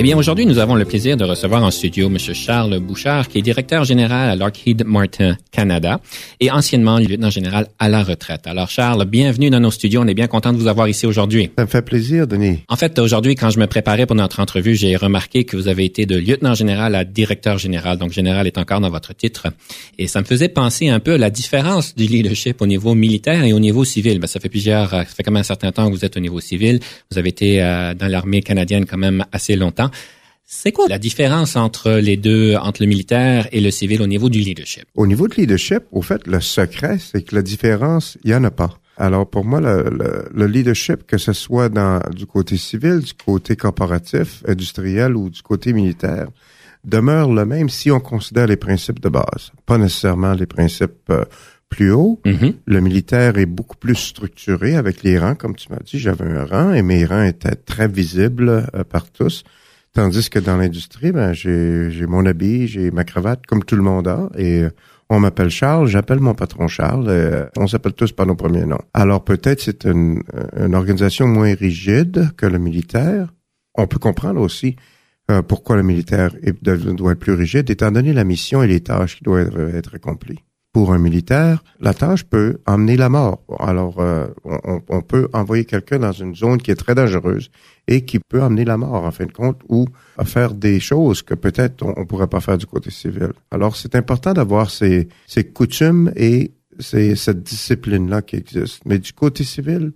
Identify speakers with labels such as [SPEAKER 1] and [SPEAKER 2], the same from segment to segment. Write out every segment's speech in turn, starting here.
[SPEAKER 1] Eh bien, aujourd'hui, nous avons le plaisir de recevoir en studio M. Charles Bouchard, qui est directeur général à Lockheed Martin Canada et anciennement lieutenant général à la retraite. Alors, Charles, bienvenue dans nos studios. On est bien content de vous avoir ici aujourd'hui.
[SPEAKER 2] Ça me fait plaisir, Denis.
[SPEAKER 1] En fait, aujourd'hui, quand je me préparais pour notre entrevue, j'ai remarqué que vous avez été de lieutenant général à directeur général. Donc, général est encore dans votre titre. Et ça me faisait penser un peu à la différence du leadership au niveau militaire et au niveau civil. Ben, ça fait plusieurs, ça fait quand même un certain temps que vous êtes au niveau civil. Vous avez été euh, dans l'armée canadienne quand même assez longtemps. C'est quoi la différence entre les deux, entre le militaire et le civil au niveau du leadership?
[SPEAKER 2] Au niveau de leadership, au fait, le secret, c'est que la différence, il y en a pas. Alors pour moi, le, le, leadership, que ce soit dans du côté civil, du côté corporatif, industriel ou du côté militaire, demeure le même si on considère les principes de base, pas nécessairement les principes euh, plus hauts.
[SPEAKER 1] Mm-hmm.
[SPEAKER 2] Le militaire est beaucoup plus structuré avec les rangs, comme tu m'as dit. J'avais un rang et mes rangs étaient très visibles euh, par tous. Tandis que dans l'industrie, ben, j'ai mon habit, j'ai ma cravate, comme tout le monde a, et on m'appelle Charles, j'appelle mon patron Charles, euh, on s'appelle tous par nos premiers noms. Alors peut-être c'est une, organisation moins rigide que le militaire. On peut comprendre aussi euh, pourquoi le militaire doit être plus rigide, étant donné la mission et les tâches qui doivent être accomplies pour un militaire, la tâche peut emmener la mort. Alors, euh, on, on, peut envoyer quelqu'un dans une zone qui est très dangereuse et qui peut amener la mort, en fin de compte, ou à faire des choses que peut-être on, ne pourrait pas faire du côté civil. Alors, c'est important d'avoir ces, ces coutumes et c'est cette discipline-là qui existe. Mais du côté civil,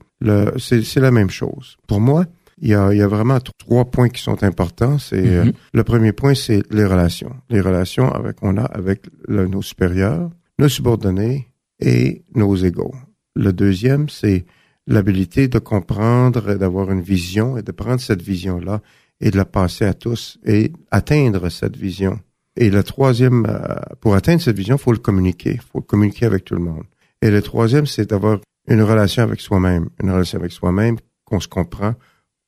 [SPEAKER 2] c'est la même chose. Pour moi, il y a, il y a vraiment trois points qui sont importants. C'est euh, mm-hmm. le premier point, c'est les relations. Les relations avec on a avec nos supérieurs, nos subordonnés et nos égaux. Le deuxième, c'est l'habilité de comprendre, et d'avoir une vision et de prendre cette vision-là et de la passer à tous et atteindre cette vision. Et le troisième, euh, pour atteindre cette vision, faut le communiquer. Faut communiquer avec tout le monde. Et le troisième, c'est d'avoir une relation avec soi-même. Une relation avec soi-même, qu'on se comprend,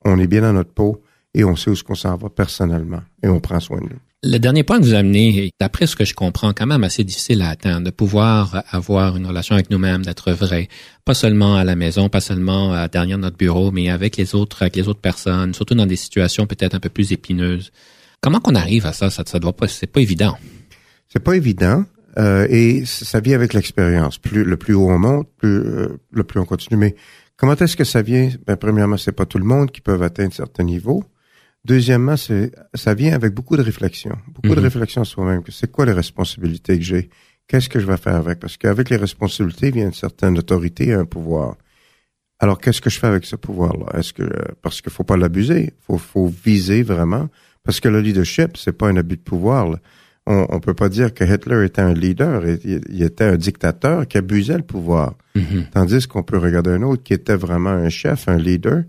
[SPEAKER 2] on est bien dans notre peau et on sait où ce qu'on s'en va personnellement et on prend soin de nous.
[SPEAKER 1] Le dernier point que vous amenez d'après ce que je comprends, quand même assez difficile à atteindre, de pouvoir avoir une relation avec nous-mêmes, d'être vrai, pas seulement à la maison, pas seulement euh, derrière notre bureau, mais avec les autres, avec les autres personnes, surtout dans des situations peut-être un peu plus épineuses. Comment qu'on arrive à ça? Ça, ça doit pas, c'est pas évident.
[SPEAKER 2] C'est pas évident. Euh, et ça vient avec l'expérience. Plus le plus haut on monte, plus euh, le plus on continue. Mais comment est-ce que ça vient? Ben premièrement, c'est pas tout le monde qui peut atteindre certains niveaux. Deuxièmement, c'est ça vient avec beaucoup de réflexion, beaucoup de mhm. réflexion sur soi-même. C'est quoi les responsabilités que j'ai? Qu'est-ce que je vais faire avec? Parce qu'avec les responsabilités vient une certaine autorité et un pouvoir. Alors, qu'est-ce que je fais avec ce pouvoir-là? Est-ce que parce qu'il faut pas l'abuser, faut faut viser vraiment parce que le leadership c'est pas un abus de pouvoir. On, on peut pas dire que Hitler était un leader, il, il était un dictateur qui abusait le pouvoir.
[SPEAKER 1] Mhm.
[SPEAKER 2] Tandis qu'on peut regarder un autre qui était vraiment un chef, un leader,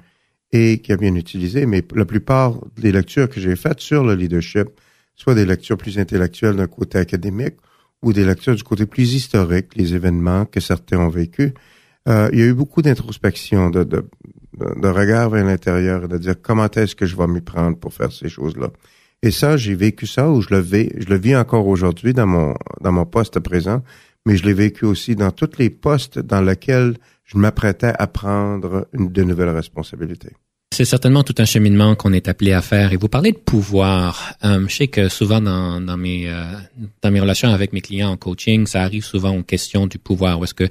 [SPEAKER 2] et qui a bien utilisé, mais la plupart des lectures que j'ai faites sur le leadership, soit des lectures plus intellectuelles d'un côté académique ou des lectures du côté plus historique, les événements que certains ont vécus, euh, il y a eu beaucoup d'introspection, de, de, de, regard vers l'intérieur et de dire comment est-ce que je vais m'y prendre pour faire ces choses-là. Et ça, j'ai vécu ça ou je le vis, je le vis encore aujourd'hui dans mon dans mon poste présent, mais je l'ai vécu aussi dans tous les postes dans lesquels je m'apprêtais à prendre de nouvelles responsabilités.
[SPEAKER 1] C'est certainement tout un cheminement qu'on est appelé à faire. Et vous parlez de pouvoir. Euh, je sais que souvent dans, mes euh, dans mes relations avec mes clients en coaching, ça arrive souvent aux questions du pouvoir. Est-ce que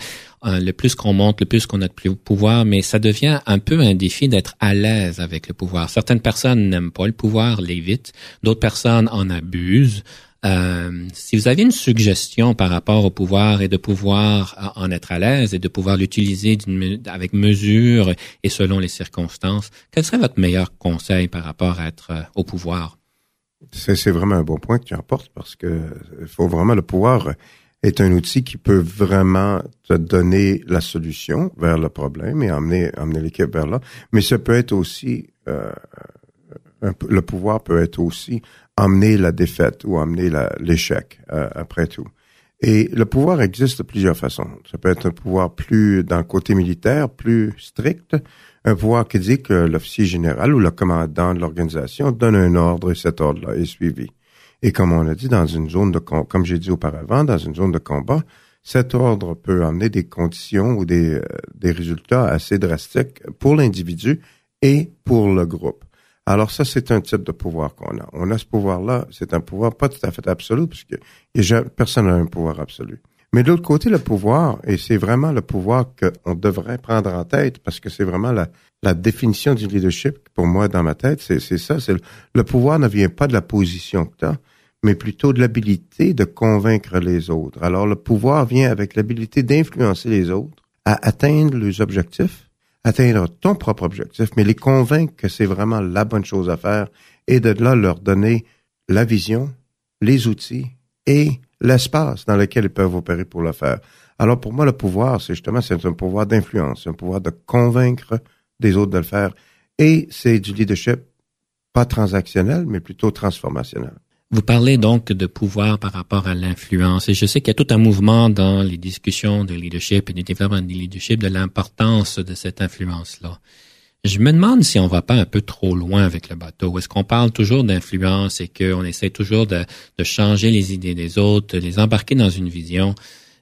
[SPEAKER 1] euh, le plus qu'on monte, le plus qu'on a de pouvoir, mais ça devient un peu un défi d'être à l'aise avec le pouvoir. Certaines personnes n'aiment pas le pouvoir, l'évitent. D'autres personnes en abusent. Euh, si vous avez une suggestion par rapport au pouvoir et de pouvoir en être à l'aise et de pouvoir l'utiliser avec mesure et selon les circonstances, quel serait votre meilleur conseil par rapport à être euh, au pouvoir?
[SPEAKER 2] C'est vraiment un bon point que tu apportes parce que faut vraiment le pouvoir est un outil qui peut vraiment te donner la solution vers le problème et emmener, emmener l'équipe vers là. Mais ça peut être aussi, euh, le pouvoir peut être aussi emmener la défaite ou emmener l'échec euh, après tout. Et le pouvoir existe de plusieurs façons. Ça peut être un pouvoir plus le côté militaire, plus strict, un pouvoir qui dit que l'officier général ou le commandant de l'organisation donne un ordre et cet ordre-là est suivi. Et comme on a dit, dans une zone de comme j'ai dit auparavant, dans une zone de combat, cet ordre peut amener des conditions ou des, euh, des résultats assez drastiques pour l'individu et pour le groupe. Alors ça, c'est un type de pouvoir qu'on a. On a ce pouvoir-là, c'est un pouvoir pas tout à fait absolu, parce que personne n'a un pouvoir absolu. Mais de l'autre côté, le pouvoir, et c'est vraiment le pouvoir qu'on devrait prendre en tête, parce que c'est vraiment la, définition du leadership, pour moi, dans ma tête, c'est ça. C'est le, pouvoir ne vient pas de la position que tu as, mais plutôt de l'habilité de convaincre les autres. Alors, le pouvoir vient avec l'habilité d'influencer les autres à atteindre leurs objectifs, atteindre ton propre objectif, mais les convaincre que c'est vraiment la bonne chose à faire et de là leur donner la vision, les outils et l'espace dans lequel ils peuvent opérer pour le faire. Alors pour moi, le pouvoir, c'est justement c'est un pouvoir d'influence, un pouvoir de convaincre des autres de le faire. Et c'est du leadership pas transactionnel, mais plutôt transformationnel.
[SPEAKER 1] Vous parlez donc de pouvoir par rapport à l'influence. Et je sais qu'il y a tout un mouvement dans les discussions de leadership et du développement du leadership de l'importance de cette influence-là. Je me demande si on va pas un peu trop loin avec le bateau. Est-ce qu'on parle toujours d'influence et qu'on essaie toujours de, changer les idées des autres, de les embarquer dans une vision,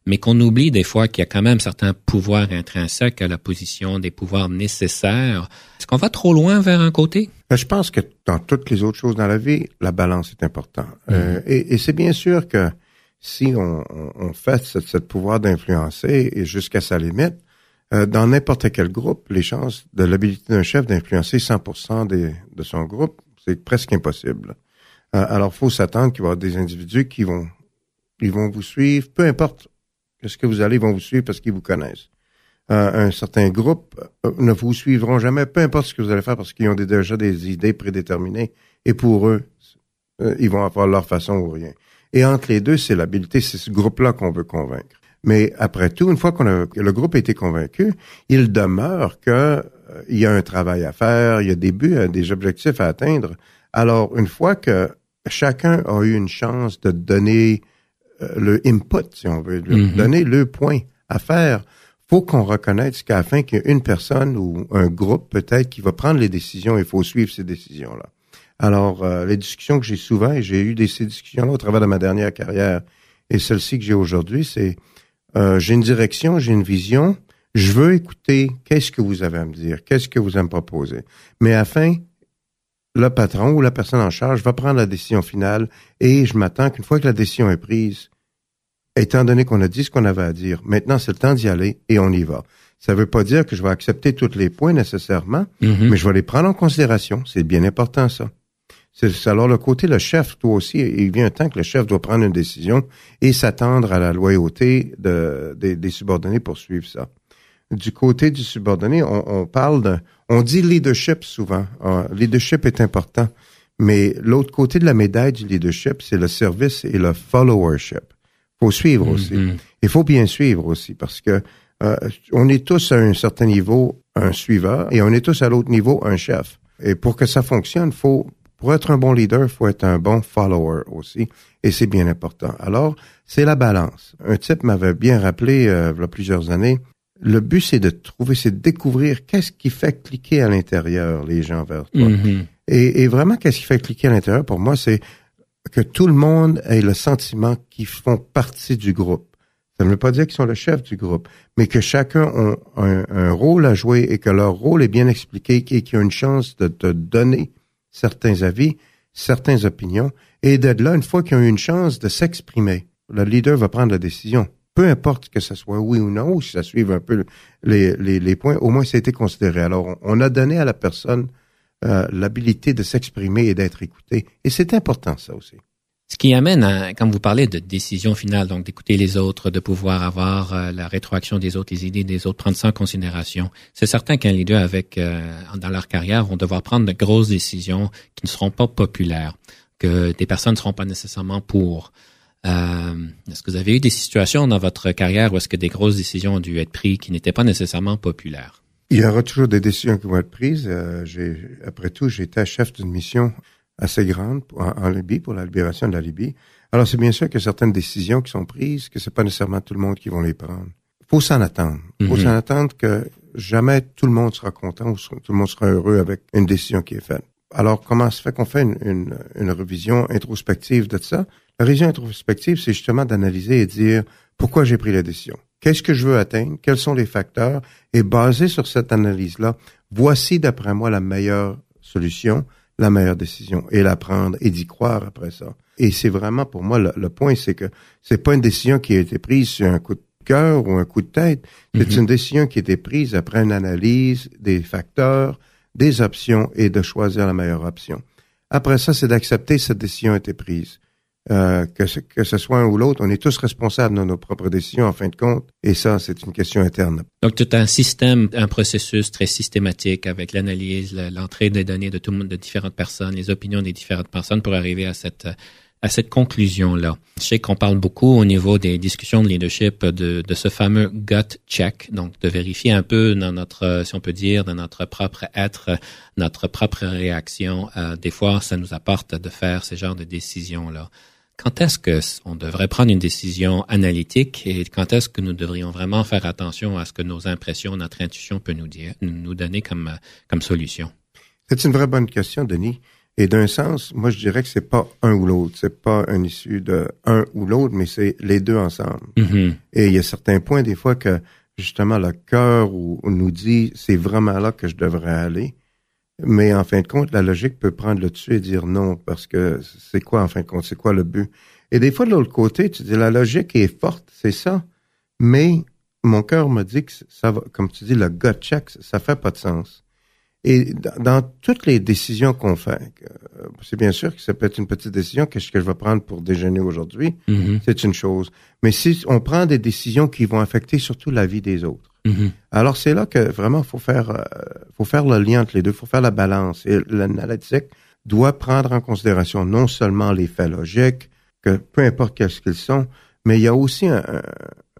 [SPEAKER 1] mais qu'on oublie des fois qu'il y a quand même certains pouvoirs intrinsèques à la position, des pouvoirs nécessaires. Est-ce qu'on va trop loin vers un côté?
[SPEAKER 2] Ben, je pense que dans toutes les autres choses dans la vie, la balance est importante. Euh, mm-hmm. et, c'est bien sûr que si on, fait ce pouvoir d'influencer et jusqu'à sa limite, euh, dans n'importe quel groupe, les chances de l'habilité d'un chef d'influencer 100% de son groupe, c'est presque impossible. Euh, alors, faut s'attendre qu'il va y avoir des individus qui vont, ils vont vous suivre, peu importe ce que vous allez, vont vous suivre parce qu'ils vous connaissent. Euh, un certain groupe ne vous suivront jamais, peu importe ce que vous allez faire, parce qu'ils ont déjà des idées prédéterminées. Et pour eux, ils vont avoir leur façon ou rien. Et entre les deux, c'est l'habilité, c'est ce groupe-là qu'on veut convaincre. Mais après tout, une fois qu'on a, que le groupe a été convaincu, il demeure que euh, il y a un travail à faire, il y a des buts, euh, des objectifs à atteindre. Alors, une fois que chacun a eu une chance de donner euh, le input, si on veut, mm-hmm. donner le point à faire, faut qu'on reconnaisse qu'à la fin qu'il y a une personne ou un groupe peut-être qui va prendre les décisions, il faut suivre ces décisions-là. Alors, les discussions que j'ai souvent, et j'ai eu des, ces discussions-là au travers de ma dernière carrière, et celle-ci que j'ai aujourd'hui, c'est euh, j'ai une direction, j'ai une vision, je veux écouter qu'est-ce que vous avez à me dire, qu'est-ce que vous allez me proposer. Mais afin, le patron ou la personne en charge va prendre la décision finale et je m'attends qu'une fois que la décision est prise, étant donné qu'on a dit ce qu'on avait à dire, maintenant c'est le temps d'y aller et on y va. Ça ne veut pas dire que je vais accepter tous les points nécessairement, mm-hmm. mais je vais les prendre en considération. C'est bien important ça. C'est alors le côté le chef, toi aussi, il vient un temps que le chef doit prendre une décision et s'attendre à la loyauté de, des subordonnés pour suivre ça. Du côté du subordonné, on, parle de, on dit leadership souvent. Ah, leadership est important, mais l'autre côté de la médaille du leadership, c'est le service et le followership. Faut suivre aussi. Mm-hmm. Il faut bien suivre aussi parce que euh, on est tous à un certain niveau un suiveur et on est tous à l'autre niveau un chef. Et pour que ça fonctionne, faut pour être un bon leader, il faut être un bon follower aussi, et c'est bien important. Alors, c'est la balance. Un type m'avait bien rappelé euh, il y a plusieurs années, le but c'est de trouver, c'est de découvrir qu'est-ce qui fait cliquer à l'intérieur les gens vers toi. Mm-hmm. et, vraiment, qu'est-ce qui fait cliquer à l'intérieur? Pour moi, c'est que tout le monde ait le sentiment qu'ils font partie du groupe. Ça ne veut pas dire qu'ils sont le chef du groupe, mais que chacun a un, rôle à jouer et que leur rôle est bien expliqué et qu'ils ont une chance de te donner certains avis, certaines opinions, et de là, une fois qu'ils ont eu une chance de s'exprimer, le leader va prendre la décision. Peu importe que ce soit oui ou non, ou si ça suive un peu les, les, points, au moins ça a été considéré. Alors, on a donné à la personne euh, l'habilité de s'exprimer et d'être écouté. Et c'est important, ça aussi.
[SPEAKER 1] Ce qui amène, à, quand vous parlez de décision finale, donc d'écouter les autres, de pouvoir avoir euh, la rétroaction des autres, les idées des autres, prendre ça en considération. C'est certain qu'un leader avec euh, dans leur carrière vont devoir prendre de grosses décisions qui ne seront pas populaires, que des personnes ne seront pas nécessairement pour. Euh, est-ce que vous avez eu des situations dans votre carrière où est-ce que des grosses décisions ont dû être prises qui n'étaient pas nécessairement populaires?
[SPEAKER 2] Il y aura toujours des décisions qui vont être prises. Euh, j'ai, après tout, j'étais chef d'une mission assez grande en, Libye pour la libération de la Libye. Alors c'est bien sûr que certaines décisions qui sont prises, que c'est pas nécessairement tout le monde qui vont les prendre. Faut s'en attendre. Faut mhm. s'en attendre que jamais tout le monde sera content ou tout le monde sera heureux avec une décision qui est faite. Alors comment se fait qu'on fait une, une, une révision introspective de ça? La révision introspective, c'est justement d'analyser et dire pourquoi j'ai pris la décision? Qu'est-ce que je veux atteindre? Quels sont les facteurs? Et basé sur cette analyse-là, voici d'après moi la meilleure solution, la meilleure décision, et la prendre et d'y croire après ça. Et c'est vraiment pour moi le, point, c'est que c'est pas une décision qui a été prise sur un coup de cœur ou un coup de tête. C'est mm-hmm. une décision qui a été prise après une analyse des facteurs, des options et de choisir la meilleure option. Après ça, c'est d'accepter cette décision a été prise. Euh, que, ce, que ce soit un ou l'autre, on est tous responsables de nos propres décisions en fin de compte, et ça, c'est une question interne.
[SPEAKER 1] Donc, tout un système, un processus très systématique avec l'analyse, l'entrée des données de tout le monde, de différentes personnes, les opinions des différentes personnes pour arriver à cette à cette conclusion-là. Je sais qu'on parle beaucoup au niveau des discussions de leadership de, de ce fameux gut check, donc de vérifier un peu dans notre, si on peut dire, dans notre propre être, notre propre réaction. Euh, des fois, ça nous apporte de faire ce genre de décisions-là. Quand est-ce que on devrait prendre une décision analytique et quand est-ce que nous devrions vraiment faire attention à ce que nos impressions, notre intuition peut nous dire, nous donner comme comme solution?
[SPEAKER 2] C'est une vraie bonne question, Denis. Et d'un sens, moi je dirais que c'est pas un ou l'autre, c'est pas un issue de un ou l'autre, mais c'est les deux ensemble. Mm-hmm. Et il y a certains points des fois que justement le cœur nous dit c'est vraiment là que je devrais aller. Mais en fin de compte, la logique peut prendre le dessus et dire non, parce que c'est quoi, en fin de compte, c'est quoi le but? Et des fois, de l'autre côté, tu dis, la logique est forte, c'est ça, mais mon cœur me dit que ça va, comme tu dis, le gut check, ça fait pas de sens. Et dans, toutes les décisions qu'on fait, euh, c'est bien sûr que ça peut être une petite décision, qu'est-ce que je vais prendre pour déjeuner aujourd'hui, mm-hmm. c'est une chose. Mais si on prend des décisions qui vont affecter surtout la vie des autres, Mm-hmm. Alors c'est là que vraiment faut faire euh, faut faire le lien entre les deux, faut faire la balance. Et l'analytique doit prendre en considération non seulement les faits logiques, que peu importe qu'est-ce qu'ils sont, mais il y a aussi un,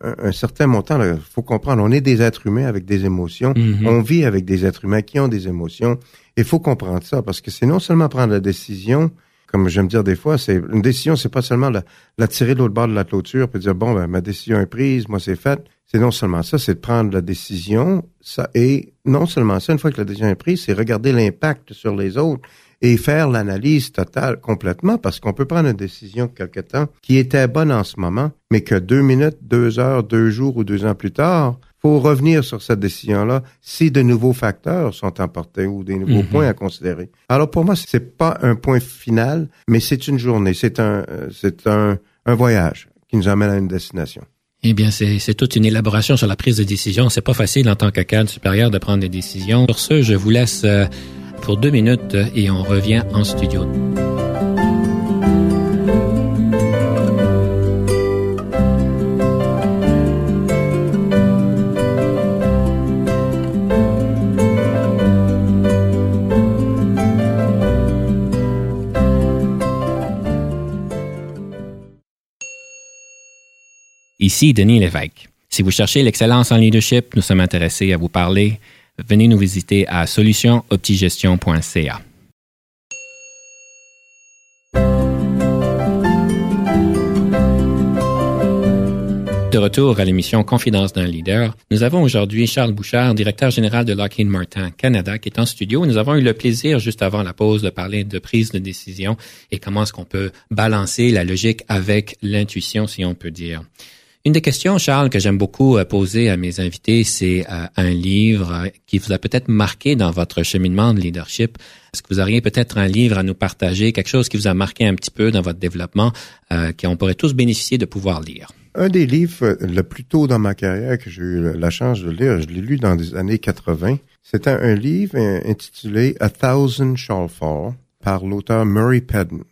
[SPEAKER 2] un, certain montant. Il faut comprendre, on est des êtres humains avec des émotions. Mm-hmm. On vit avec des êtres humains qui ont des émotions. Il faut comprendre ça parce que c'est non seulement prendre la décision, comme j'aime dire des fois, c'est une décision, c'est pas seulement la, la tirer de l'autre bord de la clôture puis dire bon ben ma décision est prise, moi c'est fait. C'est non seulement ça, c'est de prendre la décision, ça et non seulement ça, une fois que la décision est prise, c'est regarder l'impact sur les autres et faire l'analyse totale complètement parce qu'on peut prendre une décision quelque temps qui était bonne en ce moment, mais que deux minutes, deux heures, deux jours ou deux ans plus tard, faut revenir sur cette décision-là si de nouveaux facteurs sont emportés ou des nouveaux mhm. points à considérer. Alors pour moi, c'est pas un point final, mais c'est une journée, c'est un, euh, c'est un, un voyage qui nous amène à une destination.
[SPEAKER 1] Eh bien, c'est toute une élaboration sur la prise de décision. C'est pas facile en tant que cadre supérieur de prendre des décisions. Sur ce, je vous laisse euh, pour deux minutes et on revient en studio. Ici Denis Lévesque. Si vous cherchez l'excellence en leadership, nous sommes intéressés à vous parler. Venez nous visiter à solutionoptigestion.ca. de retour à l'émission Confidence d'un leader. Nous avons aujourd'hui Charles Bouchard, directeur général de Lockheed Martin Canada, qui est en studio. Nous avons eu le plaisir, juste avant la pause, de parler de prise de décision et comment est-ce qu'on peut balancer la logique avec l'intuition, si on peut dire. Une des questions, Charles, que j'aime beaucoup euh, poser à mes invités, c'est euh, un livre euh, qui vous a peut-être marqué dans votre cheminement de leadership. Est-ce que vous auriez peut-être un livre à nous partager, quelque chose qui vous a marqué un petit peu dans votre développement, euh, qu'on pourrait tous bénéficier de pouvoir lire?
[SPEAKER 2] Un des livres le plus tôt dans ma carrière que j'ai eu la chance de lire, je l'ai lu dans les années 80. C'était un livre intitulé A Thousand Shall Fall par l'auteur Murray Pedden,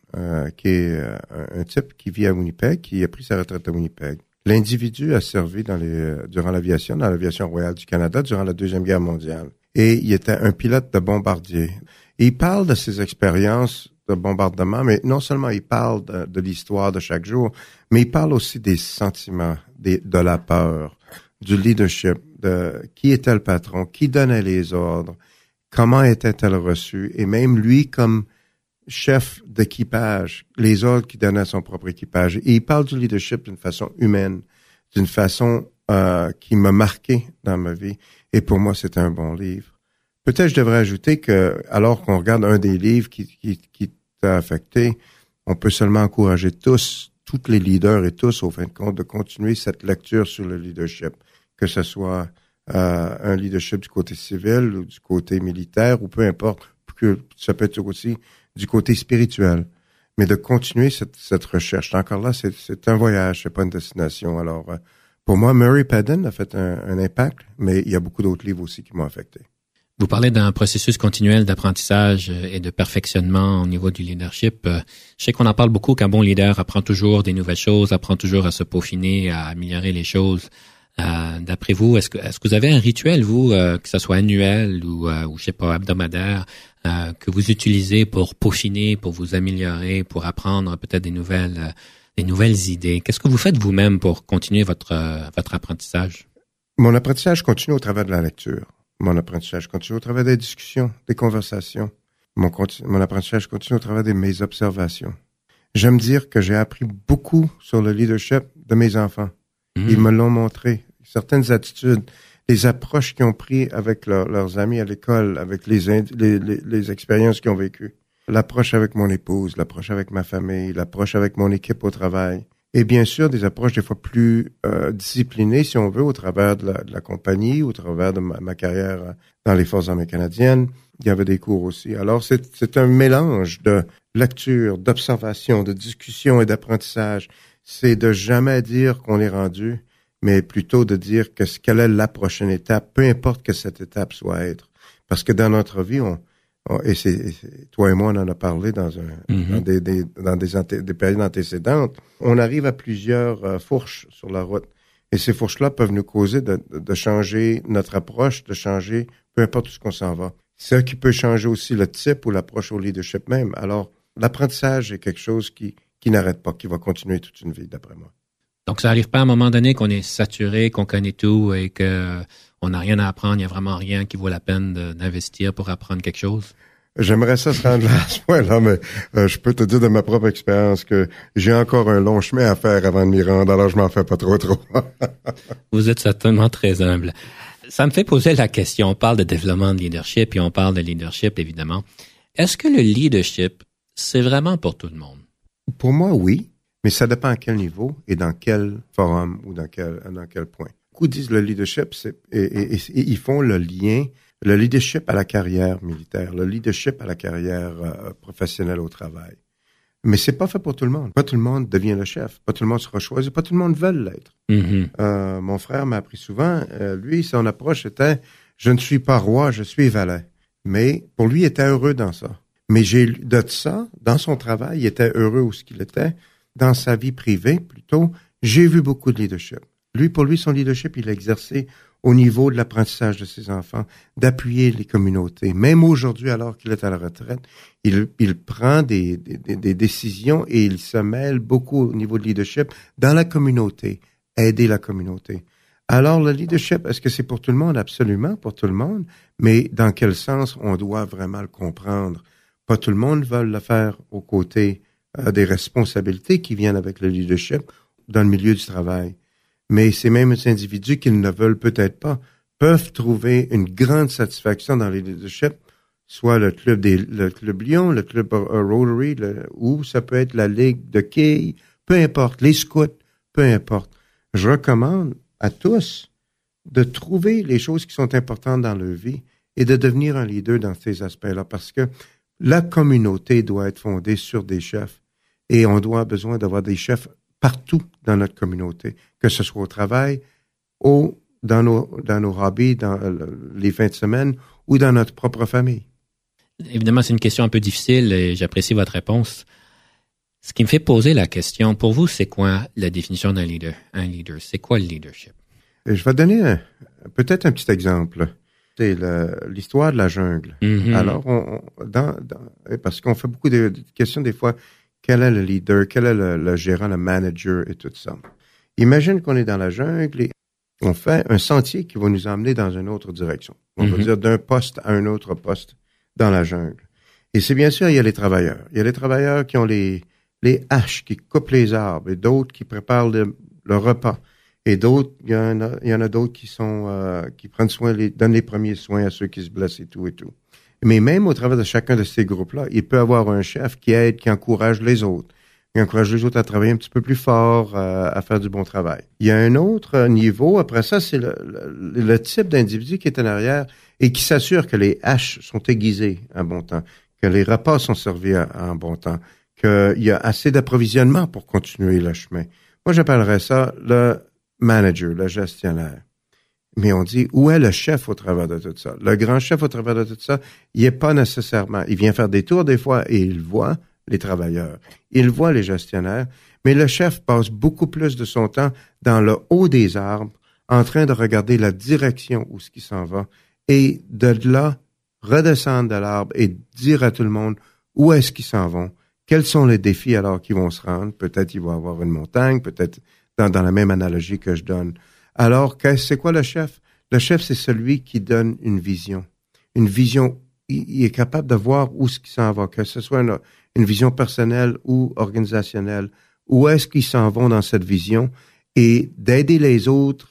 [SPEAKER 2] qui est un type qui vit à Winnipeg, qui a pris sa retraite à Winnipeg. L'individu a servi dans les, durant l'aviation, dans l'aviation royale du Canada, durant la Deuxième Guerre mondiale. Et il était un pilote de bombardier. il parle de ses expériences de bombardement, mais non seulement il parle de, l'histoire de chaque jour, mais il parle aussi des sentiments, de la peur, du leadership, de qui était le patron, qui donnait les ordres, comment était-elle reçue, et même lui comme chef d'équipage, les ordres qu'il donnait à son propre équipage. Et il parle du leadership d'une façon humaine, d'une façon euh, qui m'a marqué dans ma vie. Et pour moi, c'est un bon livre. Peut-être je devrais ajouter que, alors qu'on regarde un des livres qui, qui, qui t'a affecté, on peut seulement encourager tous, tous les leaders et tous, au fin de compte, de continuer cette lecture sur le leadership, que ce soit euh, un leadership du côté civil ou du côté militaire ou peu importe, que ça peut être aussi du côté spirituel. Mais de continuer cette, recherche. Encore là, c'est un voyage, c'est pas une destination. Alors, euh, pour moi, Murray Padden a fait un, impact, mais il y a beaucoup d'autres livres aussi qui m'ont affecté.
[SPEAKER 1] Vous parlez d'un processus continuel d'apprentissage et de perfectionnement au niveau du leadership. Euh, je sais qu'on en parle beaucoup qu'un bon leader apprend toujours des nouvelles choses, apprend toujours à se peaufiner, à améliorer les choses. Euh, D'après vous, est-ce que, est-ce que vous avez un rituel, vous, que ce soit annuel ou, euh, ou je sais pas, hebdomadaire, euh, que vous utilisez pour peaufiner, pour vous améliorer, pour apprendre peut-être des nouvelles, des nouvelles idées Qu'est-ce que vous faites vous-même pour continuer votre votre apprentissage?
[SPEAKER 2] Mon apprentissage continue au travers de la lecture. Mon apprentissage continue au travers des discussions, des conversations. Mon, mon apprentissage continue au travers de mes observations. J'aime dire que j'ai appris beaucoup sur le leadership de mes enfants. Ils me l'ont montré. Certaines attitudes, les approches qu'ils ont pris avec leurs amis à l'école, avec les, expériences qu'ils ont vécues. L'approche avec mon épouse, l'approche avec ma famille, l'approche avec mon équipe au travail. Et bien sûr, des approches des fois plus euh, disciplinées, si on veut, au travers de la, compagnie, au travers de ma, ma, carrière dans les Forces armées canadiennes. Il y avait des cours aussi. Alors, c'est un mélange de lecture, d'observation, de discussion et d'apprentissage c'est de jamais dire qu'on est rendu, mais plutôt de dire que quelle est la prochaine étape, peu importe que cette étape soit être. Parce que dans notre vie, on, et c'est toi et moi on en a parlé dans un mm-hmm. dans des, des, dans des, des, périodes antécédentes, on arrive à plusieurs euh, fourches sur la route. Et ces fourches-là peuvent nous causer de, de, changer notre approche, de changer peu importe où ce qu'on s'en va. C'est ça qui peut changer aussi le type ou l'approche au leadership même. Alors, l'apprentissage est quelque chose qui, qui n'arrête pas, qui va continuer toute une vie, d'après moi.
[SPEAKER 1] Donc, ça arrive pas à un moment donné qu'on est saturé, qu'on connaît tout et que on n'a rien à apprendre, il n'y a vraiment rien qui vaut la peine d'investir pour apprendre quelque chose?
[SPEAKER 2] J'aimerais ça se rendre à ce point-là, mais euh, je peux te dire de ma propre expérience que j'ai encore un long chemin à faire avant de m'y rendre, alors je m'en fais pas trop trop.
[SPEAKER 1] Vous êtes certainement très humble. Ça me fait poser la question, on parle de développement de leadership et on parle de leadership, évidemment. Est-ce que le leadership, c'est vraiment pour tout le monde?
[SPEAKER 2] Pour moi, oui, mais ça dépend à quel niveau et dans quel forum ou dans quel, dans quel point. Beaucoup disent le leadership, et, ils font le lien, le leadership à la carrière militaire, le leadership à la carrière euh, professionnelle au travail. Mais c'est pas fait pour tout le monde. Pas tout le monde devient le chef. Pas tout le monde sera choisi. Pas tout le monde veut l'être.
[SPEAKER 1] Mm-hmm.
[SPEAKER 2] euh, mon frère m'a appris souvent. Euh, lui, son approche était je ne suis pas roi, je suis valet. Mais pour lui, il était heureux dans ça. Mais j'ai de ça, dans son travail, il était heureux où ce qu'il était, dans sa vie privée plutôt, j'ai vu beaucoup de leadership. Lui, pour lui, son leadership, il a exercé au niveau de l'apprentissage de ses enfants, d'appuyer les communautés. Même aujourd'hui, alors qu'il est à la retraite, il, il prend des, des, des, décisions et il se mêle beaucoup au niveau de leadership dans la communauté, aider la communauté. Alors, le leadership, est-ce que c'est pour tout le monde? Absolument, pour tout le monde. Mais dans quel sens on doit vraiment le comprendre? Pas tout le monde veut le faire aux côtés euh, des responsabilités qui viennent avec le leadership dans le milieu du travail. Mais ces mêmes individus qui ne veulent peut-être pas peuvent trouver une grande satisfaction dans le leadership, soit le club des le club Lyon, le club Rotary, ou ça peut être la ligue de quilles, peu importe, les scouts, peu importe. Je recommande à tous de trouver les choses qui sont importantes dans leur vie et de devenir un leader dans ces aspects-là parce que la communauté doit être fondée sur des chefs et on doit besoin d'avoir des chefs partout dans notre communauté, que ce soit au travail, ou dans nos, dans nos hobbies, dans les fins de semaine ou dans notre propre famille.
[SPEAKER 1] Évidemment, c'est une question un peu difficile et j'apprécie votre réponse. Ce qui me fait poser la question, pour vous, c'est quoi la définition d'un leader? Un leader, c'est quoi le leadership?
[SPEAKER 2] je vais donner peut-être un petit exemple. c'est l'histoire de la jungle.
[SPEAKER 1] Mhm.
[SPEAKER 2] Alors, on, on- dans, dans- parce qu'on fait beaucoup de, de questions des fois, quel est le leader, quel est le, le gérant, le manager et tout ça? Imagine qu'on est dans la jungle et on fait un sentier qui va nous emmener dans une autre direction. On va
[SPEAKER 1] Mhm.
[SPEAKER 2] dire d'un poste à un autre poste dans la jungle. Et c'est bien sûr, il y a les travailleurs. Il y a les travailleurs qui ont les, les haches, qui coupent les arbres, et d'autres qui préparent le, le repas. Et d'autres, il y en a, il y en a d'autres qui sont, euh, qui prennent soin, les, donnent les premiers soins à ceux qui se blessent et tout et tout. Mais même au travers de chacun de ces groupes-là, il peut avoir un chef qui aide, qui encourage les autres, qui encourage les autres à travailler un petit peu plus fort, euh, à faire du bon travail. Il y a un autre niveau, après ça, c'est le, le, type d'individu qui est en arrière et qui s'assure que les haches sont aiguisées en bon temps, que les repas sont servis en bon temps, qu'il y a assez d'approvisionnement pour continuer le chemin. Moi, j'appellerais ça le manager, le gestionnaire. Mais on dit, où est le chef au travers de tout ça? Le grand chef au travers de tout ça, il est pas nécessairement. Il vient faire des tours des fois et il voit les travailleurs. Il voit les gestionnaires. Mais le chef passe beaucoup plus de son temps dans le haut des arbres, en train de regarder la direction où ce qui s'en va et de là redescendre de l'arbre et dire à tout le monde où est-ce qu'ils s'en vont, quels sont les défis alors qu'ils vont se rendre? Peut-être ils vont avoir une montagne, peut-être dans, dans la même analogie que je donne. Alors, c'est quoi le chef? Le chef, c'est celui qui donne une vision. Une vision, il, est capable de voir où ce qui s'en va, que ce soit une, vision personnelle ou organisationnelle. Où est-ce qu'ils s'en vont dans cette vision? Et d'aider les autres,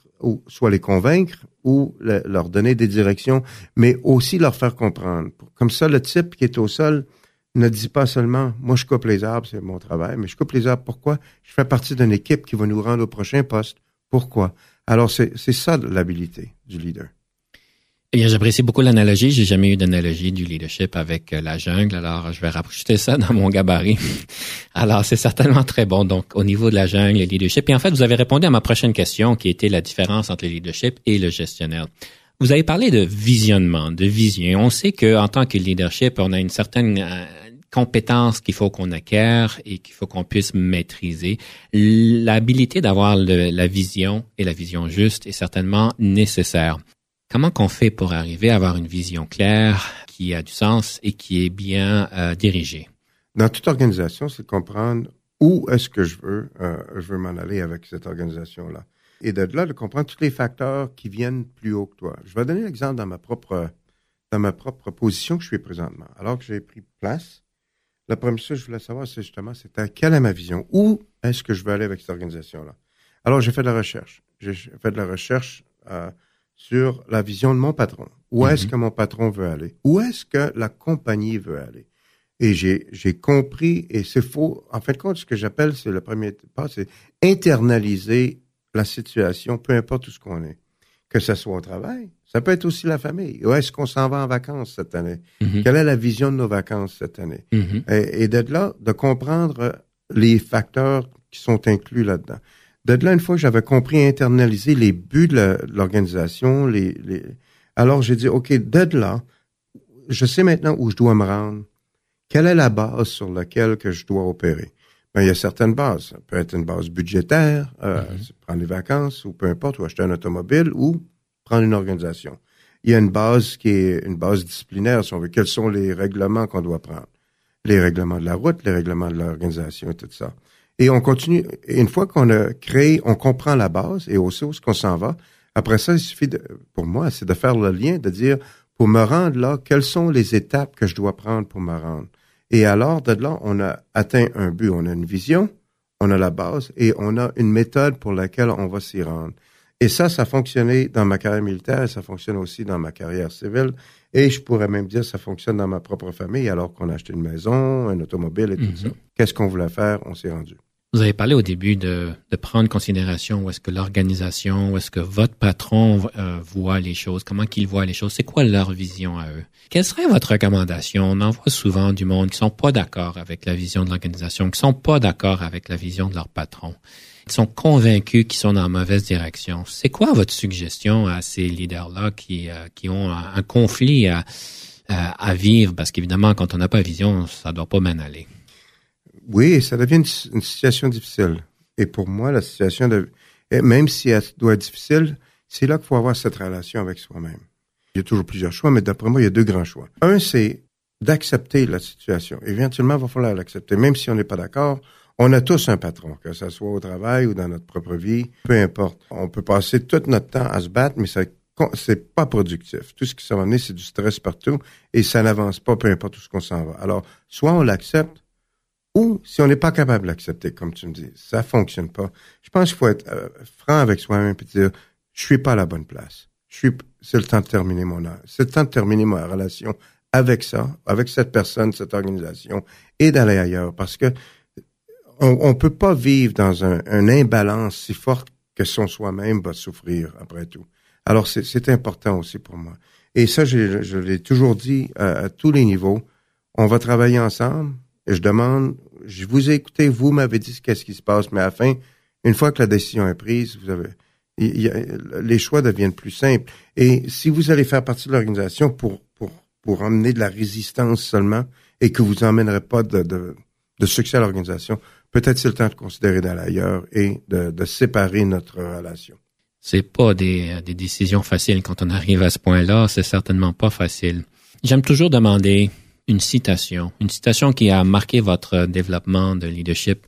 [SPEAKER 2] soit les convaincre ou le- leur donner des directions, mais aussi leur faire comprendre. Comme ça, le type qui est au sol ne dit pas seulement, moi je coupe les arbres, c'est mon travail, mais je coupe les arbres, pourquoi? Je fais partie d'une équipe qui va nous rendre au prochain poste. Pourquoi? Alors, c'est ça l'habilité du leader.
[SPEAKER 1] Eh bien, j'apprécie beaucoup l'analogie. J'ai jamais eu d'analogie du leadership avec euh, la jungle, alors je vais rajouter ça dans mon gabarit. Alors, c'est certainement très bon. Donc, au niveau de la jungle, le leadership. Et en fait, vous avez répondu à ma prochaine question, qui était la différence entre le leadership et le gestionnaire. Vous avez parlé de visionnement, de vision. On sait que en tant que leadership, on a une certaine euh, compétence qu'il faut qu'on acquiert et qu'il faut qu'on puisse maîtriser. L'habilité d'avoir la vision et la vision juste est certainement nécessaire. Comment qu'on fait pour arriver à avoir une vision claire qui a du sens et qui est bien euh, dirigée?
[SPEAKER 2] Dans toute organisation, c'est comprendre où est-ce que je veux, euh, je veux m'en aller avec cette organisation-là. Et de là, de comprendre tous les facteurs qui viennent plus haut que toi. Je vais donner l'exemple dans ma propre, dans ma propre position que je suis présentement. Alors que j'ai pris place, la première chose que je voulais savoir, c'est justement, c'était quelle est ma vision? Où est-ce que je veux aller avec cette organisation-là? Alors, j'ai fait de la recherche. J'ai fait de la recherche euh, sur la vision de mon patron. Où est-ce
[SPEAKER 1] Mhm.
[SPEAKER 2] que mon patron veut aller? Où est-ce que la compagnie veut aller? Et j'ai, j'ai compris, et c'est faux. En fin de compte, ce que j'appelle, c'est le premier pas, c'est internaliser la situation, peu importe où ce qu'on est. Que ce soit au travail, ça peut être aussi la famille. Où est-ce qu'on s'en va en vacances cette année?
[SPEAKER 1] Mhm.
[SPEAKER 2] Quelle est la vision de nos vacances cette année?
[SPEAKER 1] Mhm.
[SPEAKER 2] Et, et de là, de comprendre les facteurs qui sont inclus là-dedans. De là, une fois que j'avais compris et internalisé les buts de la- de l'organisation, les, les, alors j'ai dit, OK, de là, je sais maintenant où je dois me rendre. Quelle est la base sur laquelle que je dois opérer? Ben, il y a certaines bases. Ça peut être une base budgétaire, euh,
[SPEAKER 1] Mhm.
[SPEAKER 2] prendre des vacances ou peu importe, ou acheter un automobile ou prendre une organisation. Il y a une base qui est une base disciplinaire, si on veut. Quels sont les règlements qu'on doit prendre? Les règlements de la route, les règlements de l'organisation et tout ça. Et on continue. Une fois qu'on a créé, on comprend la base et aussi où est-ce qu'on s'en va. Après ça, il suffit de, pour moi, c'est de faire le lien, de dire, pour me rendre là, quelles sont les étapes que je dois prendre pour me rendre? Et alors, de là, on a atteint un but, on a une vision, on a la base et on a une méthode pour laquelle on va s'y rendre. Et ça, ça a fonctionné dans ma carrière militaire, ça fonctionne aussi dans ma carrière civile. Et je pourrais même dire ça fonctionne dans ma propre famille alors qu'on a acheté une maison, un automobile et tout
[SPEAKER 1] Mhm.
[SPEAKER 2] ça. Qu'est-ce qu'on voulait faire? On s'est rendu.
[SPEAKER 1] Vous avez parlé au début de, de prendre en considération où est-ce que l'organisation, où est-ce que votre patron euh, voit les choses, comment qu'il voit les choses, c'est quoi leur vision à eux? Quelle serait votre recommandation? On en voit souvent du monde qui sont pas d'accord avec la vision de l'organisation, qui sont pas d'accord avec la vision de leur patron. Ils sont convaincus qu'ils sont dans la mauvaise direction. C'est quoi votre suggestion à ces leaders-là qui, euh, qui ont un, conflit à, vivre? Parce qu'évidemment, quand on n'a pas de vision, ça doit pas bien aller.
[SPEAKER 2] Oui, ça devient une, situation difficile. Et pour moi, la situation même si elle doit être difficile, c'est là qu'il faut avoir cette relation avec soi-même. Il y a toujours plusieurs choix, mais d'après moi, il y a deux grands choix. Un, c'est d'accepter la situation. Éventuellement, il va falloir l'accepter, même si on n'est pas d'accord. On a tous un patron, que ce soit au travail ou dans notre propre vie, peu importe. On peut passer tout notre temps à se battre, mais ça c'est pas productif. Tout ce qui s'en va c'est du stress partout et ça n'avance pas, peu importe où ce qu'on s'en va. Alors, soit on l'accepte, ou si on n'est pas capable de l'accepter, comme tu me dis, ça fonctionne pas. Je pense qu'il faut être euh, franc avec soi-même et dire, je suis pas à la bonne place. Je suis, c'est le temps de terminer mon âge. C'est le temps de terminer ma relation avec ça, avec cette personne, cette organisation, et d'aller ailleurs, parce que on, on peut pas vivre dans un, un imbalance si fort que son soi-même va souffrir après tout. Alors c'est important aussi pour moi. Et ça, je, je l'ai toujours dit à, tous les niveaux. On va travailler ensemble. Et je demande, je vous ai écouté, vous m'avez dit qu'est-ce qui se passe, mais à la fin, une fois que la décision est prise, vous avez, les choix deviennent plus simples. Et si vous allez faire partie de l'organisation pour, pour, pour emmener de la résistance seulement et que vous emmènerez pas de, de succès à l'organisation, peut-être c'est le temps de considérer d'aller ailleurs et de, de séparer notre relation.
[SPEAKER 1] C'est pas des, des décisions faciles quand on arrive à ce point-là. C'est certainement pas facile. J'aime toujours demander une citation, une citation qui a marqué votre développement de leadership.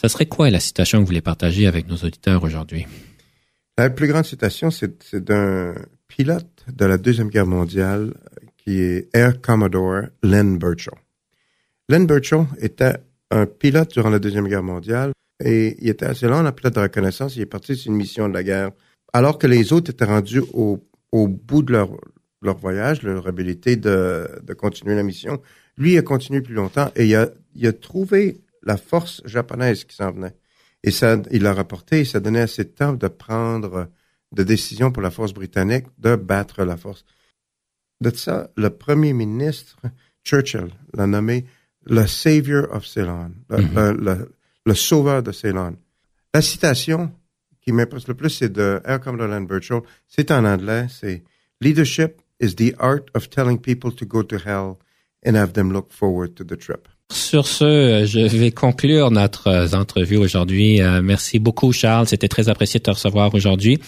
[SPEAKER 1] Ce serait quoi la citation que vous voulez partager avec nos auditeurs aujourd'hui?
[SPEAKER 2] La plus grande citation, c'est d'un pilote de la Deuxième Guerre mondiale qui est Air Commodore Len Burchell. Len Burchell était un pilote durant la Deuxième Guerre mondiale et il était assez long, la pilote de reconnaissance. Il est parti sur une mission de la guerre. Alors que les autres étaient rendus au, au bout de leur, leur voyage, leur habilité de, de continuer la mission, lui a continué plus longtemps et il a, il a trouvé la force japonaise qui s'en venait. Et ça, il l'a rapporté et ça donnait assez de temps de prendre de décisions pour la force britannique de battre la force. De ça, le premier ministre Churchill l'a nommé le Savior of Ceylon, le, mm-hmm le sauveur de Ceylon. La citation qui m'impresse le plus, c'est de Air Commodore Land Birchall. C'est en anglais, c'est Leadership is the art of telling people to go to hell and have them look forward to the trip.
[SPEAKER 1] Sur ce, je vais conclure notre euh, entrevue aujourd'hui. Euh, merci beaucoup, Charles. C'était très apprécié de te recevoir aujourd'hui.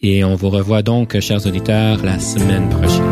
[SPEAKER 1] Et on vous revoit donc, chers auditeurs, la semaine prochaine.